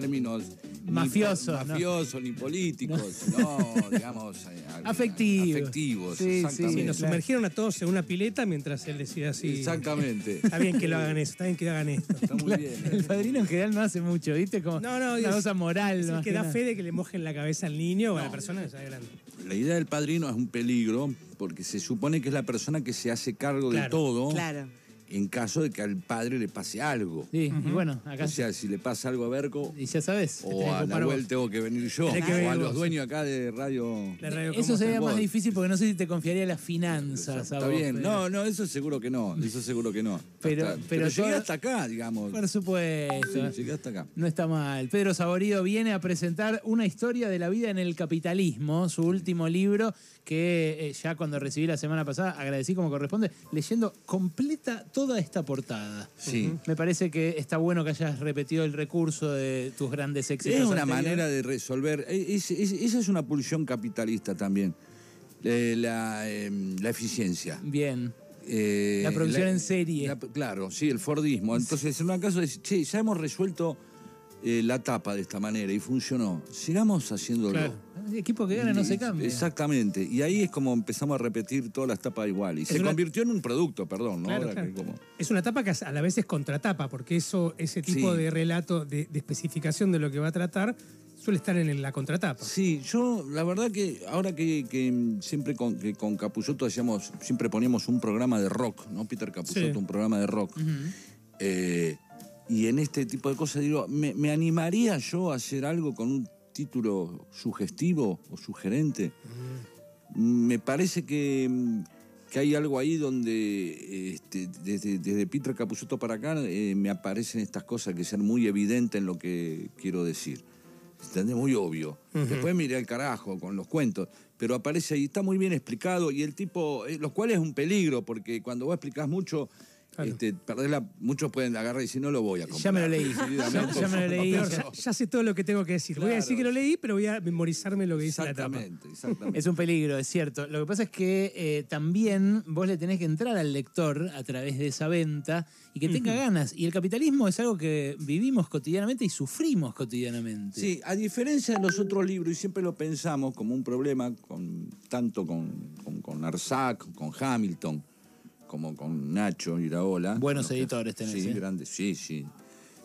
términos ni Mafiosos, ¿no? mafiosos ni políticos, no, digamos eh, a- Afectivos. afectivos, Sí, sí, exactamente. Sí, nos Claro. sumergieron a todos en una pileta mientras él decía así. Exactamente. Está bien que lo hagan eso, está bien que hagan esto. Está muy bien. El padrino en general no hace mucho, ¿viste? Como No, no, una es- cosa moral. Es el que da fe de que le mojen la cabeza al niño o a la persona que sea grande. La idea del padrino es un peligro porque se supone que es la persona que se hace cargo de todo Claro. En caso de que al padre le pase algo. Sí, y bueno, acá. O sea, si le pasa algo a Berco y ya sabes. o a Nahuel vos. tengo que venir yo, que o a los vos. dueños acá de radio. La radio Eso sería más vos. difícil porque no sé si te confiaría las finanzas. a Está vos, bien, no, no, eso seguro que no, eso seguro que no. Pero- Hasta- pero llegué todo- hasta acá, digamos. Por supuesto. Sí, llegué hasta acá. No está mal. Pedro Saborido viene a presentar una historia de la vida en el capitalismo, su último libro, que eh, ya cuando recibí la semana pasada agradecí como corresponde, leyendo completa toda esta portada. Sí. Me parece que está bueno que hayas repetido el recurso de tus grandes éxitos. Es una anteriores. manera de resolver. es- es- esa es una pulsión capitalista también. Eh, la, em, la eficiencia. Bien. Eh, La producción en serie. la- claro, sí, el Fordismo. Entonces, en un caso de decir, che, ya hemos resuelto eh, la tapa de esta manera y funcionó. Sigamos haciéndolo. Claro. El equipo que gana no se cambia. Exactamente. Y ahí es como empezamos a repetir todas las tapas igual. Y se una- convirtió en un producto, perdón, ¿no? Claro, Ahora claro. que como- Es una tapa que a la vez es contratapa, porque eso, ese tipo Sí. de relato, de, de especificación de lo que va a tratar, suele estar en la contratapa. Sí, yo la verdad que ahora que, que, siempre con, que con hacíamos, siempre poníamos un programa de rock, ¿no? Peter Capusotto, Sí. un programa de rock. Eh, y en este tipo de cosas digo, ¿me, me animaría yo a hacer algo con un título sugestivo o sugerente? Me parece que, mm, que hay algo ahí donde este, desde, desde Peter Capusotto para acá eh, me aparecen estas cosas que sean muy evidentes en lo que quiero decir. ¿Entendés? Muy obvio. Después miré al carajo con los cuentos, pero aparece ahí, está muy bien explicado y el tipo, eh, lo cual es un peligro, porque cuando vos explicás mucho, Claro. este, perdés la- muchos pueden agarrar y decir, no lo voy a comprar. Ya me lo leí. Ya, me lo leí. Ya- sé todo lo que tengo que decir. Voy a decir que lo leí, pero voy a memorizarme lo que dice la tapa. Exactamente, exactamente. Es un peligro, es cierto. Lo que pasa es que eh, también vos le tenés que entrar al lector a través de esa venta y que tenga ganas. Y el capitalismo es algo que vivimos cotidianamente y sufrimos cotidianamente. Sí, a diferencia de los otros libros, y siempre lo pensamos como un problema, con, tanto con, con, con Arzac, con Hamilton, como con Nacho Iraola. Buenos editores tenés, Sí, ¿eh? grandes, sí, sí.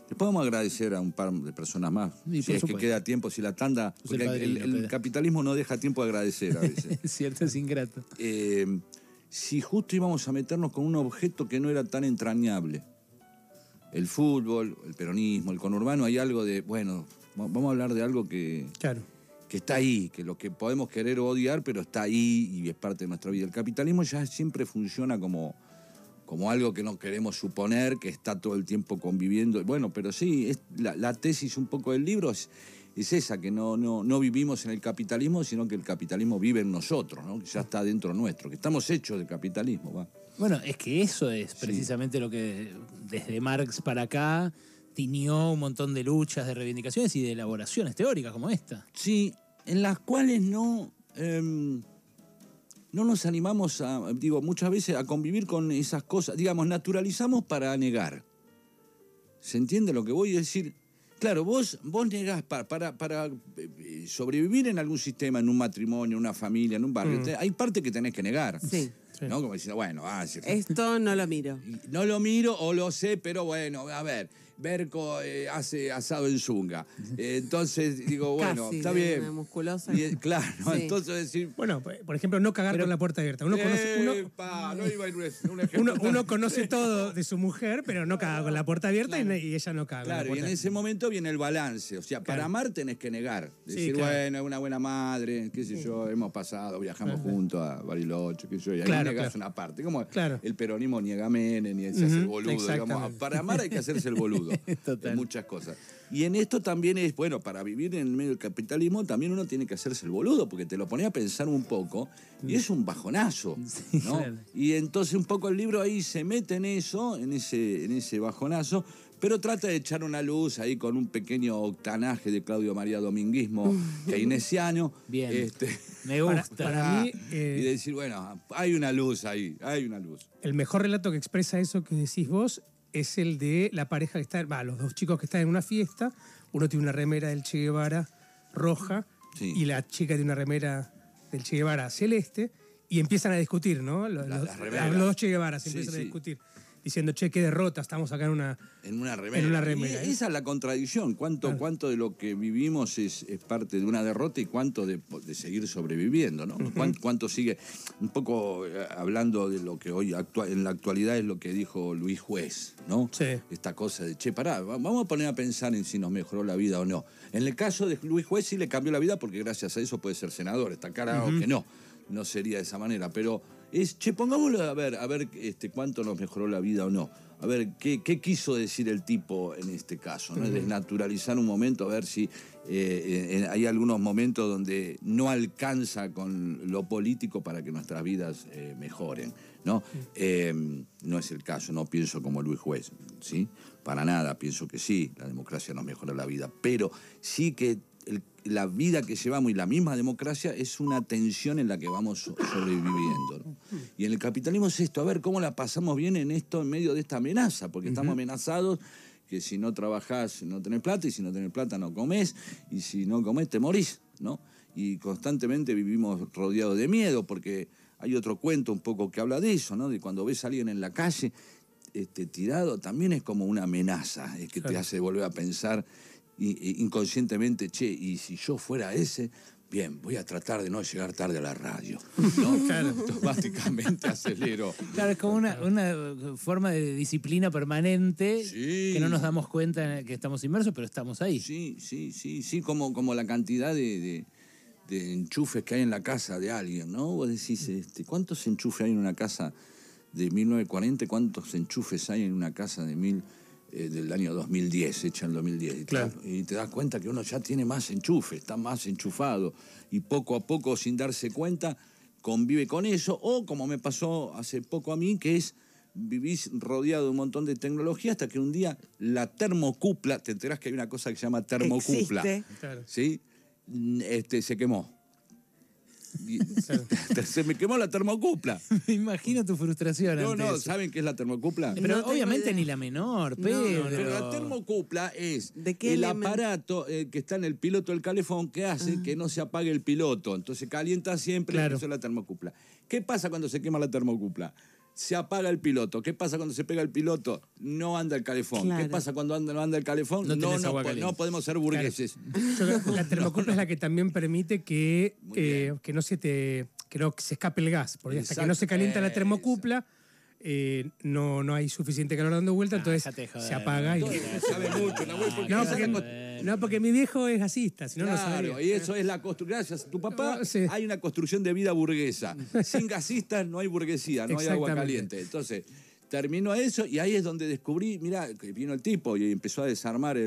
Le podemos agradecer a un par de personas más. Sí, si es que queda tiempo, si la tanda. Porque el, padrino, el Pedro. capitalismo no deja tiempo de agradecer a veces. Es cierto, es ingrato. Eh, si justo íbamos a meternos con un objeto que no era tan entrañable. El fútbol, el peronismo, el conurbano, hay algo de, bueno, va- vamos a hablar de algo que, Claro. Que está ahí, que lo que podemos querer o odiar, pero está ahí y es parte de nuestra vida. El capitalismo ya siempre funciona como, como algo que no queremos suponer, que está todo el tiempo conviviendo. Bueno, pero sí, es, la, la tesis un poco del libro es, es esa, que no, no, no vivimos en el capitalismo, sino que el capitalismo vive en nosotros, ¿no? que ya está dentro nuestro, que estamos hechos de capitalismo. ¿va? Bueno, es que eso es precisamente lo que desde Marx para acá tiñó un montón de luchas, de reivindicaciones y de elaboraciones teóricas como esta. Sí, en las cuales no, em, no nos animamos a, digo, muchas veces a convivir con esas cosas. Digamos, naturalizamos para negar. ¿Se entiende lo que voy a decir? Claro, vos, vos negás para, para, para eh, sobrevivir en algún sistema, en un matrimonio, en una familia, en un barrio. te- Hay parte que tenés que negar. Sí. ¿No? Como diciendo, bueno, ah, sí, Esto no lo miro. No lo miro o lo sé, pero bueno, a ver, Berco eh, hace asado en zunga. Eh, entonces digo, bueno, Casi, está bien. una musculosa. Y, eh, claro, Sí. entonces decir. Bueno, por ejemplo, no cagar con la puerta abierta. Uno conoce, uno, "Epa, no iba a ir un un ejemplo uno, tan- uno conoce todo de su mujer, pero no caga con la puerta abierta y y, ella no caga con Claro, la y en ese momento viene el balance. O sea, para Claro. amar tenés que negar. Sí, Decir, claro. bueno, es una buena madre, qué sé yo, hemos pasado, viajamos juntos a Bariloche, qué sé yo, y ahí Claro, negás claro. una parte. Como Claro. el peronismo niega a Menem, ni se hace el boludo. digamos. Para amar hay que hacerse el boludo. Total. En muchas cosas. Y en esto también es, bueno, para vivir en el medio del capitalismo también uno tiene que hacerse el boludo, porque te lo ponía a pensar un poco, y es un bajonazo. Sí, ¿no? claro. Y entonces un poco el libro ahí se mete en eso, en ese, en ese bajonazo, pero trata de echar una luz ahí con un pequeño octanaje de Claudio María Dominguismo keynesiano. Bien. Este, Me Para- gusta. para mí, eh, y decir, bueno, hay una luz ahí, hay una luz. El mejor relato que expresa eso que decís vos es el de la pareja que está, va, los dos chicos que están en una fiesta, uno tiene una remera del Che Guevara roja Sí. y la chica tiene una remera del Che Guevara celeste y empiezan a discutir, ¿no? Los, La- los- las remeras. los dos Che Guevaras Sí, empiezan a discutir, diciendo, che, qué derrota, estamos acá en una... En una remera. En una remera, Y ¿eh? esa es la contradicción. ¿Cuánto, Claro. cuánto de lo que vivimos es, es parte de una derrota y cuánto de, de seguir sobreviviendo? ¿no? ¿Cuán- ¿Cuánto, sigue? Un poco eh, hablando de lo que hoy actua- en la actualidad es lo que dijo Luis Juez, ¿no? Sí. Esta cosa de, che, pará, va- vamos a poner a pensar en si nos mejoró la vida o no. En el caso de Luis Juez sí le cambió la vida porque gracias a eso puede ser senador. Está cara o que no. No sería de esa manera. Pero es, che, pongámoslo a ver, a ver este, cuánto nos mejoró la vida o no. A ver, ¿qué, qué quiso decir el tipo en este caso? ¿no? Desnaturalizar un momento, a ver si eh, en- hay algunos momentos donde no alcanza con lo político para que nuestras vidas eh, mejoren. ¿no? Eh, no es el caso, no pienso como Luis Juez, ¿sí? Para nada, pienso que sí, la democracia nos mejora la vida, pero sí que la vida que llevamos y la misma democracia es una tensión en la que vamos so- sobreviviendo. ¿no? Y en el capitalismo es esto, a ver cómo la pasamos bien en esto, en medio de esta amenaza, porque estamos amenazados que si no trabajás no tenés plata y si no tenés plata no comés y si no comés te morís, ¿no? Y constantemente vivimos rodeados de miedo porque hay otro cuento un poco que habla de eso, ¿no? De cuando ves a alguien en la calle este, tirado, también es como una amenaza, es que te hace volver a pensar inconscientemente, che, y si yo fuera ese, bien, voy a tratar de no llegar tarde a la radio. ¿no? Automáticamente acelero. Claro, es como una, una forma de disciplina permanente Sí. que no nos damos cuenta que estamos inmersos, pero estamos ahí. Sí, sí, sí, sí, como, como la cantidad de, de- de enchufes que hay en la casa de alguien, ¿no? Vos decís, este, ¿cuántos enchufes hay en una casa de 1940? y ¿Cuántos enchufes hay en una casa de mil, eh, del año 2010, hecha en el 2010? Y, te Claro. das- y te das cuenta que uno ya tiene más enchufes, está más enchufado y poco a poco, sin darse cuenta, convive con eso, o como me pasó hace poco a mí, que es vivís rodeado de un montón de tecnología hasta que un día la termocupla, te enterás que hay una cosa que se llama termocupla. ¿sí? Este, se quemó. Y- se me quemó la termocupla. Me imagino tu frustración. No, ante no, eso. ¿saben qué es la termocupla? Pero No obviamente idea. ni la menor, No, pero... no, Pero la termocupla es ¿De qué el elemento? aparato eh, que está en el piloto del calefón que hace que no se apague el piloto. Entonces calienta siempre, Claro. eso es la termocupla. ¿Qué pasa cuando se quema la termocupla? Se apaga el piloto. ¿Qué pasa cuando se pega el piloto? No anda el calefón. ¿Qué pasa cuando anda, no anda el calefón? No No, no, po- podemos ser burgueses. Yo que la termocupla es la que también permite que, eh, que no se te que no se escape el gas, porque hasta que no se calienta la termocupla eh, no, no hay suficiente calor dando vuelta, entonces se apaga y Todo sabe mucho, Nahuel, porque no porque, no, porque mi viejo es gasista, si no no Claro, sabría. y eso es la construcción. Gracias a tu papá, sí. hay una construcción de vida burguesa. Sin gasistas no hay burguesía, no hay agua Exactamente. caliente. Entonces, terminó eso y ahí es donde descubrí, mira, que vino el tipo y empezó a desarmar el,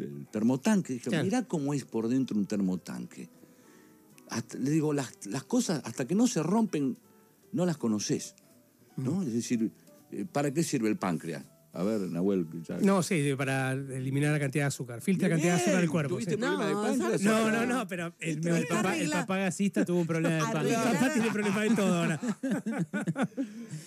el termotanque. Dije, Claro. mira cómo es por dentro un termotanque. Hasta- le digo, las, las cosas, hasta que no se rompen, no las conoces. ¿no? Es decir, eh, ¿para qué sirve el páncreas? A ver, Nahuel. ya- No, sí, de- para eliminar la cantidad de azúcar. Filtra la cantidad de azúcar del cuerpo. ¿Tuviste sí. problema de No, páncreas? ¿sabes? No, no, no, pero el, El papá, el papá gasista tuvo un problema de Arregla- pánico. papá tiene problemas de todo ahora.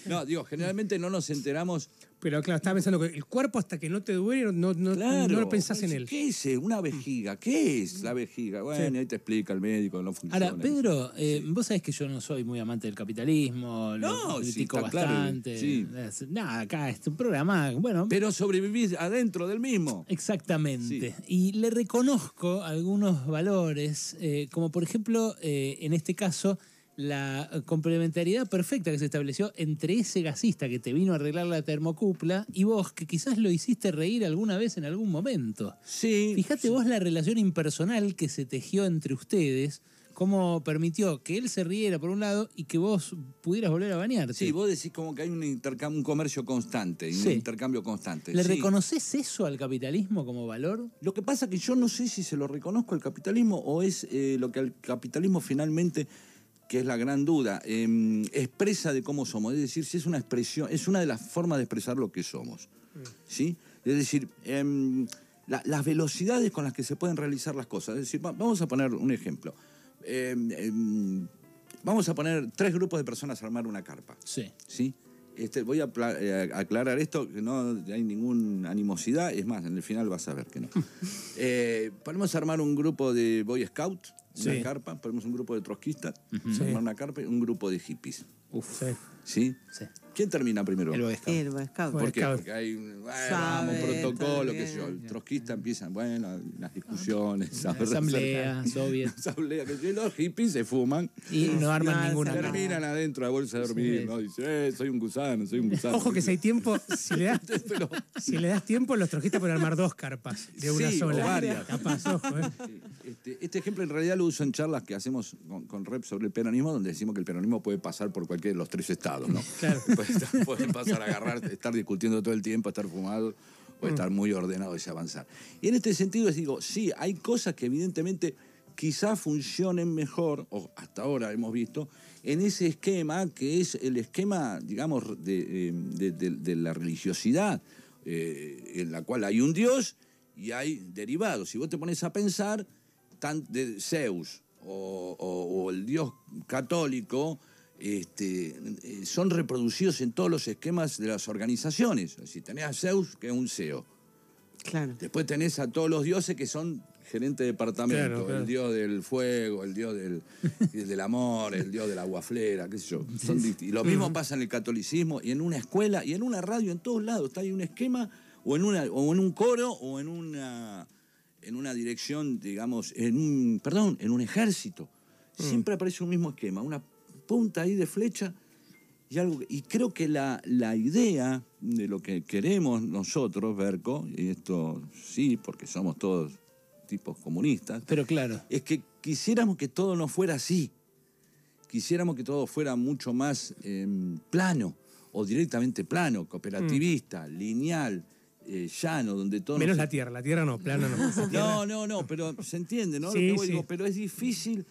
No, digo, generalmente no nos enteramos Pero claro, estaba pensando que el cuerpo hasta que no te duele, no, no, Claro. no lo pensás en él. ¿Qué es? Una vejiga. ¿Qué es la vejiga? Bueno, ahí te explica el médico no funciona. Ahora, Pedro, eh, vos sabés que yo no soy muy amante del capitalismo, No, lo critico bastante. sí. Es- Nada, acá es un programa, bueno, Pero sobrevivís adentro del mismo. Exactamente. Y le reconozco algunos valores, eh, como por ejemplo, eh, en este caso, la complementariedad perfecta que se estableció entre ese gasista que te vino a arreglar la termocupla y vos, que quizás lo hiciste reír alguna vez en algún momento. Sí. Fíjate vos la relación impersonal que se tejió entre ustedes, cómo permitió que él se riera por un lado y que vos pudieras volver a bañarte. Sí, vos decís como que hay un intercambio, un comercio constante, Sí. un intercambio constante. ¿Le sí. reconoces eso al capitalismo como valor? Lo que pasa que yo no sé si se lo reconozco al capitalismo o es eh, lo que el capitalismo finalmente, que es la gran duda, eh, expresa de cómo somos. Es decir, si es una expresión, es una de las formas de expresar lo que somos. ¿Sí? Es decir, em, la- las velocidades con las que se pueden realizar las cosas. Es decir, va- vamos a poner un ejemplo. Em, em, vamos a poner tres grupos de personas a armar una carpa. Sí. ¿sí? Este, voy a eh, aclarar esto, que no hay ninguna animosidad, es más, en el final vas a ver que no. Eh, podemos armar un grupo de Boy Scouts, una Sí. carpa, ponemos un grupo de trotskistas, Sí. armar una carpa y un grupo de hippies. Uf, Sí. ¿Sí? sí. ¿Quién termina primero? El Boy Scout. El Boy Scout. Boy ¿Por qué? Porque hay un bueno, Sabe, vamos, protocolo, qué sé yo. El trotskista empiezan, bueno, las discusiones. a ver, Asamblea, soviet. Asamblea, que si los hippies se fuman. Y no arman ninguna. Terminan adentro de la bolsa de dormir, Sí. ¿no? Dice, eh, soy un gusano, soy un gusano. Ojo que si hay tiempo, si le das, Pero, si le das tiempo, los trojistas pueden armar dos carpas de una Sí, sola. o varias. Capaz, ojo, ¿eh? este, este ejemplo en realidad lo uso en charlas que hacemos con, con Rep sobre el peronismo, donde decimos que el peronismo puede pasar por cualquiera de los tres estados, ¿no? Claro. Puede, estar- puede pasar a agarrar, estar discutiendo todo el tiempo, estar fumado o estar muy ordenado y avanzar. Y en este sentido les digo, sí, hay cosas que evidentemente quizás funcionen mejor, o hasta ahora hemos visto, en ese esquema que es el esquema, digamos, de, de- de- de la religiosidad, eh, en la cual hay un Dios y hay derivados. Si vos te pones a pensar, tan de Zeus o, o- o el Dios católico, este, eh, son reproducidos en todos los esquemas de las organizaciones. Si tenés a Zeus, que es un CEO. Claro. Después tenés a todos los dioses que son gerente de departamento, Claro, claro. el dios del fuego, el dios del, el del amor, el dios de la aguaflera, qué sé yo. Son y lo mismo pasa en el catolicismo y en una escuela y en una radio, en todos lados. Está ahí un esquema o en, una, o en un coro o en una, en una dirección, digamos, en un, perdón, en un ejército. Siempre aparece un mismo esquema, una punta ahí de flecha y, algo, y creo que la, la idea de lo que queremos nosotros, Berco, y esto sí, porque somos todos tipos comunistas, Pero claro. es que quisiéramos que todo no fuera así. Quisiéramos que todo fuera mucho más eh, plano, o directamente plano, cooperativista, lineal, eh, llano, donde todo... Menos no la tierra, la tierra no, plana no. no, no, no, pero se entiende, ¿no? Lo que voy, sí. digo, pero es difícil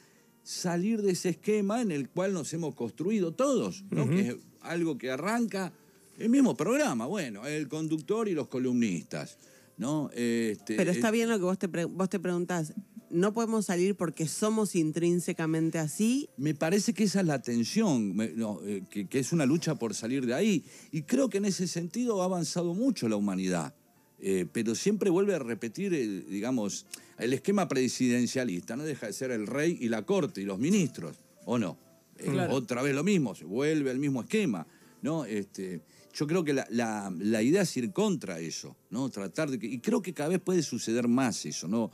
salir de ese esquema en el cual nos hemos construido todos, ¿no? Que es algo que arranca el mismo programa, bueno, el conductor y los columnistas, ¿no? Este, Pero está bien lo que vos te, pre- vos te preguntás. No podemos salir porque somos intrínsecamente así. Me parece que esa es la tensión, me- no, eh, que, que es una lucha por salir de ahí. Y creo que en ese sentido ha avanzado mucho la humanidad. Eh, pero siempre vuelve a repetir, el, digamos, el esquema presidencialista. No deja de ser el rey y la corte y los ministros, ¿o no? Eh, Claro. Otra vez lo mismo, se vuelve al mismo esquema, ¿no? Este, yo creo que la, la- la idea es ir contra eso, ¿no? Tratar de que... Y creo que cada vez puede suceder más eso, ¿no?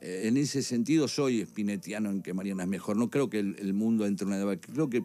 Eh, en ese sentido soy espinetiano en que Mariana es mejor. No creo que el, el mundo entre en una... Creo que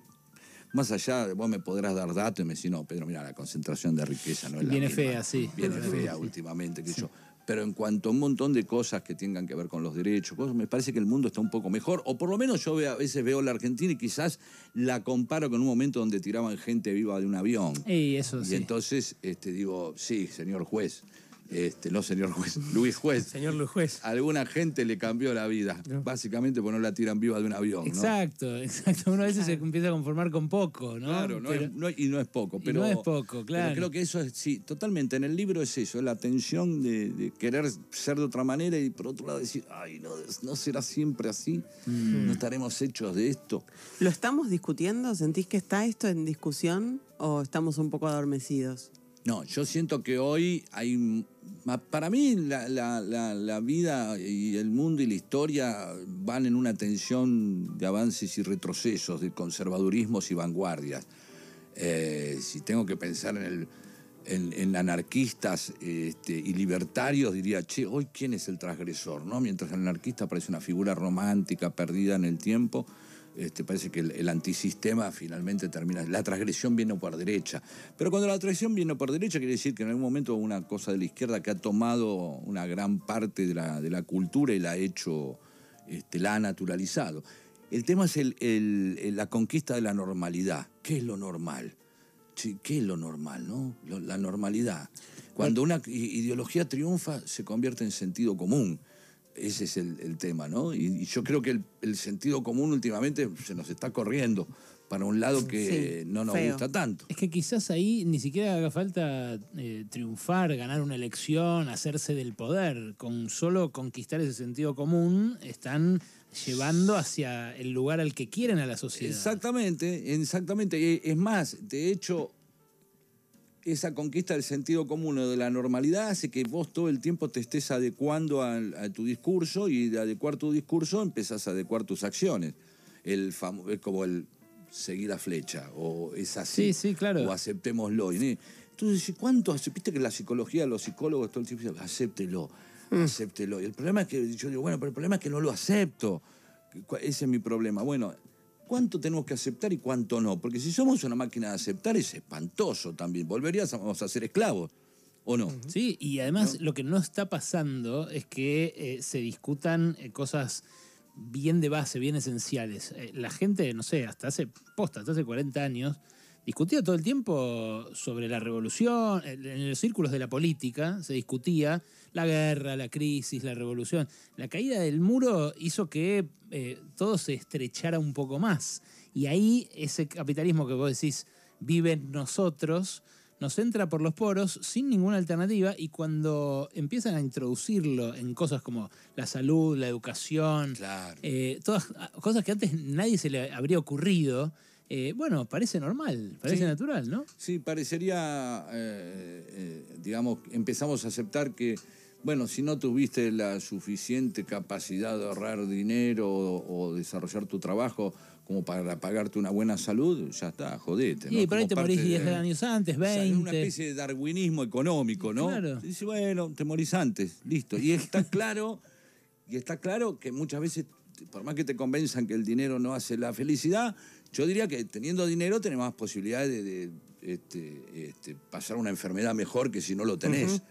más allá, vos me podrás dar datos y me decís, no, Pedro, mira, la concentración de riqueza no es la Viene misma. fea, sí. Viene fea últimamente, que yo. Pero en cuanto a un montón de cosas que tengan que ver con los derechos, cosas, me parece que el mundo está un poco mejor. O por lo menos yo a veces veo la Argentina y quizás la comparo con un momento donde tiraban gente viva de un avión. Y eso Y sí. entonces este, digo, sí, señor juez, este, no señor juez, Luis Juez. Señor Luis Juez. Alguna gente le cambió la vida, básicamente porque no la tiran viva de un avión. ¿no? Exacto, exacto. Uno a veces se empieza a conformar con poco, ¿no? Claro, no Pero- es- no es- y no es poco. y Pero, no es poco, pero claro. creo que eso es, sí, totalmente. En el libro es eso, la tensión de, de querer ser de otra manera y por otro lado decir, ay, no, no será siempre así, Mm. no estaremos hechos de esto. ¿Lo estamos discutiendo? ¿Sentís que está esto en discusión o estamos un poco adormecidos? No, yo siento que hoy hay. Para mí, la, vida y el mundo y la historia van en una tensión de avances y retrocesos, de conservadurismos y vanguardias. Eh, si tengo que pensar en, el- anarquistas este, y libertarios, diría, che, hoy quién es el transgresor, ¿no? Mientras el anarquista parece una figura romántica, perdida en el tiempo, este, parece que el, el antisistema finalmente termina. La transgresión viene por derecha. Pero cuando la transgresión viene por derecha, quiere decir que en algún momento una cosa de la izquierda que ha tomado una gran parte de la, de la cultura y la ha hecho, este, la ha naturalizado. El tema es el- el- el- la conquista de la normalidad. ¿Qué es lo normal? ¿Qué es lo normal, no? La normalidad. Cuando una ideología triunfa, se convierte en sentido común. Ese es el, el tema, ¿no? Y, y yo creo que el, el sentido común últimamente se nos está corriendo para un lado que Sí, no nos feo. gusta tanto. Es que quizás ahí ni siquiera haga falta eh, triunfar, ganar una elección, hacerse del poder. Con solo conquistar ese sentido común están llevando hacia el lugar al que quieren a la sociedad. Exactamente, exactamente. Eh, Es más, de hecho, esa conquista del sentido común o de la normalidad hace que vos todo el tiempo te estés adecuando a, tu discurso y de adecuar tu discurso empezás a adecuar tus acciones. El famo- es como el seguir a flecha o es así. Sí, sí, claro. O aceptémoslo. Y, Entonces, ¿cuánto? hace? Viste que la psicología, los psicólogos todo el tiempo dicen, acéptelo, acéptelo. Y el problema es que yo digo, bueno, pero el problema es que no lo acepto. Ese es mi problema. Bueno, ¿cuánto tenemos que aceptar y cuánto no? Porque si somos una máquina de aceptar es espantoso también. Volveríamos a ser esclavos, ¿o no? Sí, y además lo que no está pasando es que eh, se discutan eh, cosas bien de base, bien esenciales. Eh, la gente, no sé, hasta hace posta, hasta hace 40 años, discutía todo el tiempo sobre la revolución, en los círculos de la política se discutía la guerra, la crisis, la revolución. La caída del muro hizo que eh, todo se estrechara un poco más. Y ahí ese capitalismo que vos decís vive en nosotros, nos entra por los poros sin ninguna alternativa y cuando empiezan a introducirlo en cosas como la salud, la educación, Claro. eh, todas cosas que antes nadie se le habría ocurrido, eh, bueno, parece normal, parece Sí. natural, ¿no? Sí, parecería, eh, eh, digamos, empezamos a aceptar que, bueno, si no tuviste la suficiente capacidad de ahorrar dinero o, o desarrollar tu trabajo como para pagarte una buena salud, ya está, jodete. Y ¿no? por ahí te morís 10 de- años antes, O sea, 20. una especie de darwinismo económico, ¿no? Claro. Dice, bueno, te morís antes, listo. Y está claro, y está claro que muchas veces, por más que te convenzan que el dinero no hace la felicidad, yo diría que teniendo dinero tenés más posibilidades de, de, este, este, pasar una enfermedad mejor que si no lo tenés.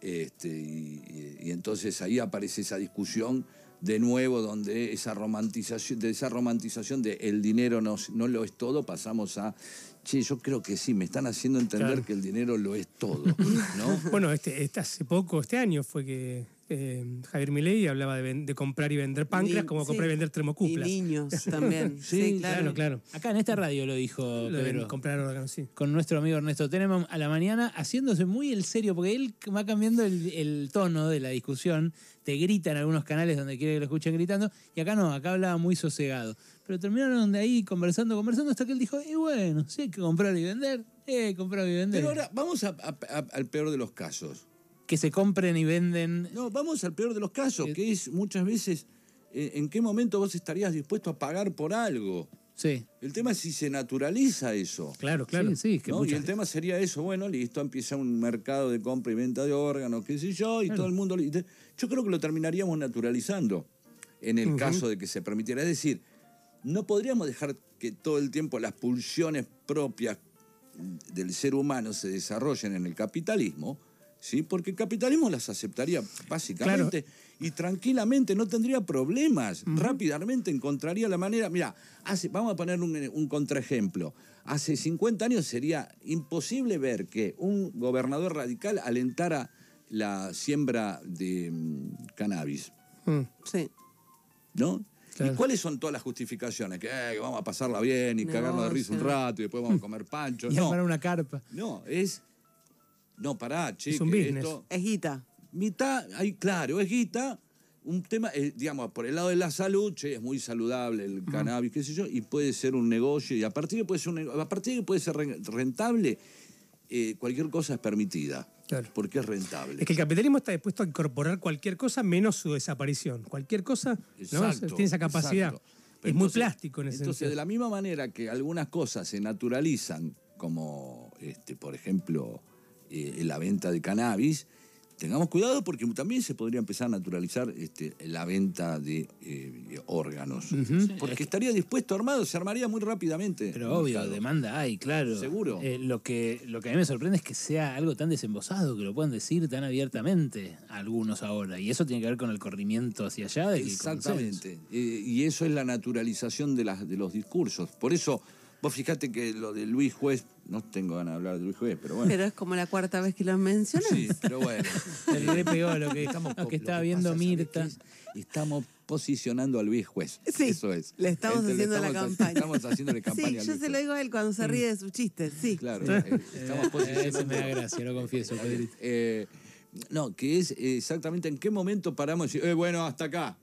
Este, y, y- y entonces ahí aparece esa discusión de nuevo donde esa romantización, de esa romantización de el dinero no, no lo es todo, pasamos a, che, yo creo que sí, me están haciendo entender Claro. que el dinero lo es todo, ¿no? Bueno, este, este hace poco, este año, fue que eh, Javier Milei hablaba de, comprar y vender páncreas Ni- como sí. comprar y vender Y termocuplas. niños también. sí, Sí, claro. Claro, claro. Acá en esta radio lo dijo Lo de Pedro. comprar órganos, sí. con nuestro amigo Ernesto Teneman a la mañana, haciéndose muy el serio, porque él va cambiando el, el tono de la discusión, te grita en algunos canales donde quiere que lo escuchen gritando, y acá no, acá hablaba muy sosegado. Pero terminaron de ahí conversando, conversando, hasta que él dijo, y bueno, si hay que comprar y vender, eh, comprar y vender. Pero ahora vamos a- a- a- al peor de los casos. Que se compren y venden. No, vamos al peor de los casos, que es muchas veces eh, en qué momento vos estarías dispuesto a pagar por algo. Sí, El tema es si se naturaliza eso. Claro, claro. sí, sí, es que ¿no? Y el tema sería eso, bueno, listo, empieza un mercado de compra y venta de órganos, qué sé yo, y todo el mundo... Yo creo que lo terminaríamos naturalizando en el caso de que se permitiera. Es decir, no podríamos dejar que todo el tiempo las pulsiones propias del ser humano se desarrollen en el capitalismo, ¿sí? porque el capitalismo las aceptaría básicamente y tranquilamente no tendría problemas. Rápidamente encontraría la manera. Mira, hace, vamos a poner un, un contraejemplo. Hace 50 años sería imposible ver que un gobernador radical alentara la siembra de mm, cannabis. Mm. Sí. ¿No? Claro. ¿Y cuáles son todas las justificaciones? Que, eh, que vamos a pasarla bien y cagarnos de risa un rato y después vamos a comer pancho. y No, armar una carpa. no, es. No, pará, che. Es un business. esto- Es guita. mitad, ahí, claro, es guita. Un tema, eh, digamos, por el lado de la salud, che, es muy saludable el cannabis, qué sé yo, y puede ser un negocio, y a partir de que puede ser, un a partir de que puede ser re- rentable, eh, cualquier cosa es permitida. Claro. Porque es rentable. Es que el capitalismo está dispuesto a incorporar cualquier cosa menos su desaparición. Cualquier cosa ¿no? Tiene esa capacidad. exacto. Es muy plástico en ese Entonces, sentido. de la misma manera que algunas cosas se naturalizan, como, este, por ejemplo, eh, la venta de cannabis, tengamos cuidado porque también se podría empezar a naturalizar este, la venta de eh, órganos. Porque estaría dispuesto armado, se armaría muy rápidamente. Pero obvio, mercado. demanda hay, claro. Seguro. Eh, lo, que, lo que a mí me sorprende es que sea algo tan desembosado, que lo puedan decir tan abiertamente algunos ahora. Y eso tiene que ver con el corrimiento hacia allá. del. Exactamente. Eh, y eso es la naturalización de, las, de los discursos. Por eso, vos fijate que lo de Luis Juez, no tengo ganas de hablar de Luis Juez, pero bueno. Pero es como la cuarta vez que lo mencionas. Sí, pero bueno. Le re pegó lo que, Estamos lo estaba que viendo pasa, ¿sabés Mirta. Estamos posicionando a Luis Juez. Sí, Eso es. le estamos Este, haciendo la estamos- campaña. Estamos haciéndole campaña Sí, a yo Luis se lo digo a él cuando se ríe de sus chistes, sí. Claro, eh, estamos posicionando. ese me da gracia, lo confieso, Pedrito. Eh, no, que es exactamente en qué momento paramos y decir, eh, bueno, hasta acá.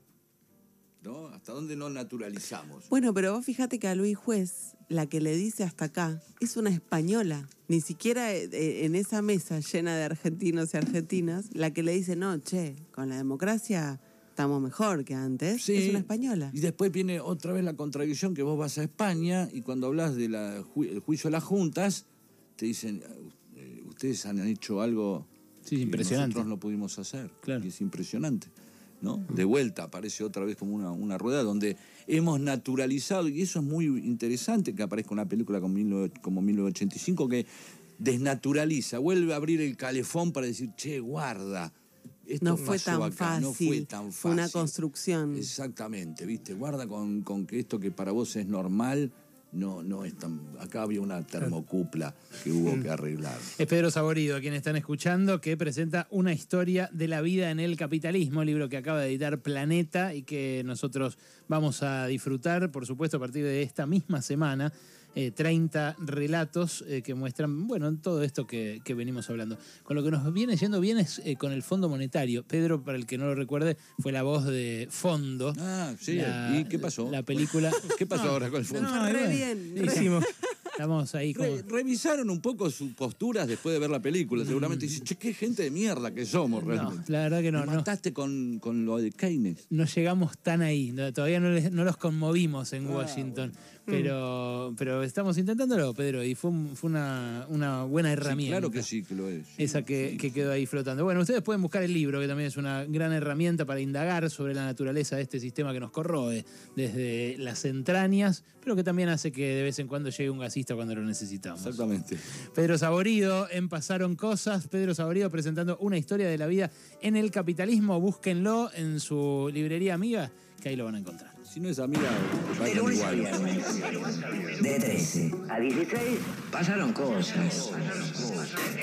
¿No? ¿Hasta dónde nos naturalizamos? Bueno, pero vos fíjate que a Luis Juez, la que le dice hasta acá, es una española. Ni siquiera eh, eh, en esa mesa llena de argentinos y argentinas, la que le dice, no, che, con la democracia estamos mejor que antes, Sí. es una española. Y después viene otra vez la contradicción que vos vas a España y cuando hablas del juicio de las juntas, te dicen, eh, ustedes han hecho algo Sí, que impresionante. nosotros no pudimos hacer. Claro. Y es impresionante. ¿No? De vuelta aparece otra vez como una, una rueda donde hemos naturalizado, y eso es muy interesante que aparezca una película como, 19 como 1985 que desnaturaliza, vuelve a abrir el calefón para decir, che, guarda. Esto No fue tan acá, fácil. no fue tan Fue una fácil". construcción. Exactamente, ¿viste? Guarda con, con que esto que para vos es normal, no, no es tan. Acá había una termocupla que hubo que arreglar. Es Pedro Saborido, a quien están escuchando, que presenta una historia de la vida en el capitalismo, libro que acaba de editar Planeta y que nosotros vamos a disfrutar, por supuesto, a partir de esta misma semana. Eh, 30 relatos eh, que muestran, bueno, todo esto que, que venimos hablando. Con lo que nos viene yendo bien es eh, con el Fondo Monetario. Pedro, para el que no lo recuerde, fue la voz de Fondo. Ah, sí. La- ¿Y qué pasó? La película. ¿Qué pasó ahora con el fondo? No, Re bien, re- Hicimos. Estamos ahí como. Re- revisaron un poco sus posturas después de ver la película. Seguramente Mm. dicen, che, qué gente de mierda que somos No, realmente. la verdad que no. No. mataste con, con lo de Keynes. no llegamos tan ahí, no- todavía no, les- no los conmovimos en Ah, Washington, pero, pero estamos intentándolo, Pedro, y fue, fue una, una buena Sí, herramienta. claro que sí, que lo es. Esa que, que quedó ahí flotando. Bueno, ustedes pueden buscar el libro, que también es una gran herramienta para indagar sobre la naturaleza de este sistema que nos corroe desde las entrañas, pero que también hace que de vez en cuando llegue un gasista cuando lo necesitamos. Exactamente. Pedro Saborido en Pasaron Cosas. Pedro Saborido presentando una historia de la vida en el capitalismo. Búsquenlo en su librería amiga, que ahí lo van a encontrar. Si no es amiga, De vayan lunes a igual. viernes, de 13 a 16, pasaron cosas.